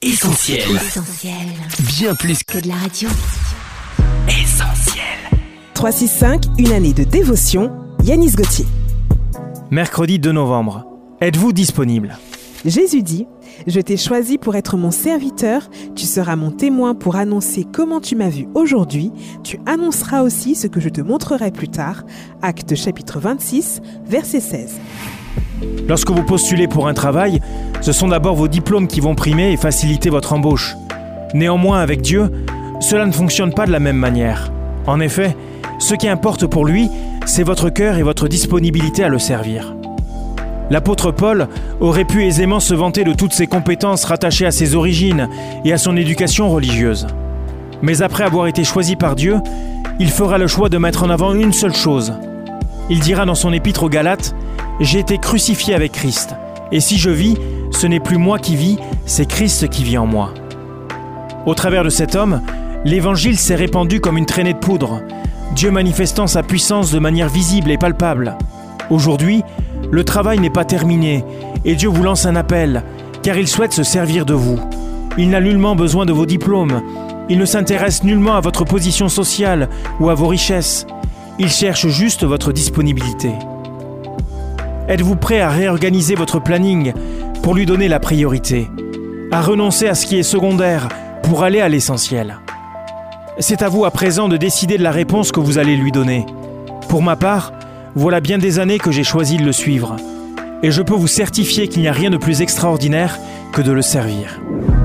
Essentiel. Essentiel. Bien plus Que de la radio. qu'essentiel. 365, une année de dévotion. Yanis Gauthier. Mercredi 2 novembre. Êtes-vous disponible? Jésus dit Je t'ai choisi pour être mon serviteur, tu seras mon témoin pour annoncer comment tu m'as vu aujourd'hui, tu annonceras aussi ce que je te montrerai plus tard. Acte chapitre 26, verset 16. Lorsque vous postulez pour un travail, ce sont d'abord vos diplômes qui vont primer et faciliter votre embauche. Néanmoins, avec Dieu, cela ne fonctionne pas de la même manière. En effet, ce qui importe pour lui, c'est votre cœur et votre disponibilité à le servir. L'apôtre Paul aurait pu aisément se vanter de toutes ses compétences rattachées à ses origines et à son éducation religieuse. Mais après avoir été choisi par Dieu, il fera le choix de mettre en avant une seule chose. Il dira dans son épître aux Galates, J'ai été crucifié avec Christ, et si je vis, ce n'est plus moi qui vis, c'est Christ qui vit en moi. Au travers de cet homme, l'évangile s'est répandu comme une traînée de poudre, Dieu manifestant sa puissance de manière visible et palpable. Aujourd'hui, le travail n'est pas terminé, et Dieu vous lance un appel, car il souhaite se servir de vous. Il n'a nullement besoin de vos diplômes, il ne s'intéresse nullement à votre position sociale ou à vos richesses, il cherche juste votre disponibilité. Êtes-vous prêt à réorganiser votre planning pour lui donner la priorité, à renoncer à ce qui est secondaire pour aller à l'essentiel? C'est à vous à présent de décider de la réponse que vous allez lui donner. Pour ma part, voilà bien des années que j'ai choisi de le suivre, et je peux vous certifier qu'il n'y a rien de plus extraordinaire que de le servir.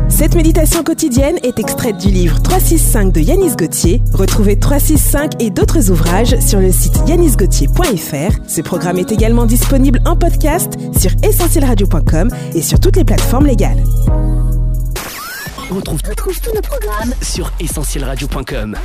Cette méditation quotidienne est extraite du livre 365 de Yanis Gauthier. Retrouvez 365 et d'autres ouvrages sur le site yanisgauthier.fr. Ce programme est également disponible en podcast sur essentielradio.com et sur toutes les plateformes légales. On retrouve, retrouve tous nos programmes sur essentielradio.com.